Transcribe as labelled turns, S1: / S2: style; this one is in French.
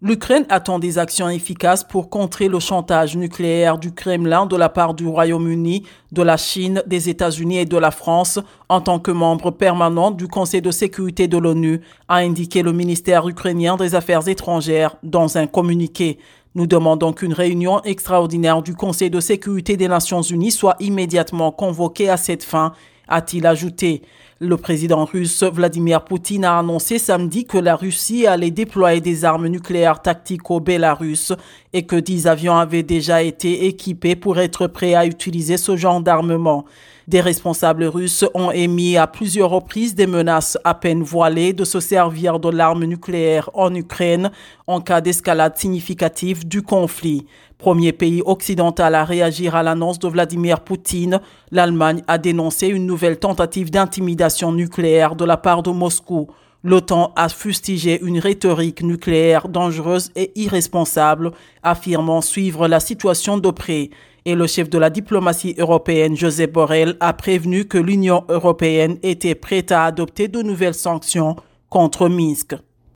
S1: L'Ukraine attend des actions efficaces pour contrer le chantage nucléaire du Kremlin de la part du Royaume-Uni, de la Chine, des États-Unis et de la France en tant que membre permanent du Conseil de sécurité de l'ONU, a indiqué le ministère ukrainien des Affaires étrangères dans un communiqué. Nous demandons qu'une réunion extraordinaire du Conseil de sécurité des Nations Unies soit immédiatement convoquée à cette fin, a-t-il ajouté. Le président russe Vladimir Poutine a annoncé samedi que la Russie allait déployer des armes nucléaires tactiques au Bélarus et que dix avions avaient déjà été équipés pour être prêts à utiliser ce genre d'armement. Des responsables russes ont émis à plusieurs reprises des menaces à peine voilées de se servir de l'arme nucléaire en Ukraine en cas d'escalade significative du conflit. Premier pays occidental à réagir à l'annonce de Vladimir Poutine, l'Allemagne a dénoncé une nouvelle tentative d'intimidation nucléaire de la part de Moscou. L'OTAN a fustigé une rhétorique nucléaire dangereuse et irresponsable, affirmant suivre la situation de près. Et le chef de la diplomatie européenne, Joseph Borrell, a prévenu que l'Union européenne était prête à adopter de nouvelles sanctions contre Minsk.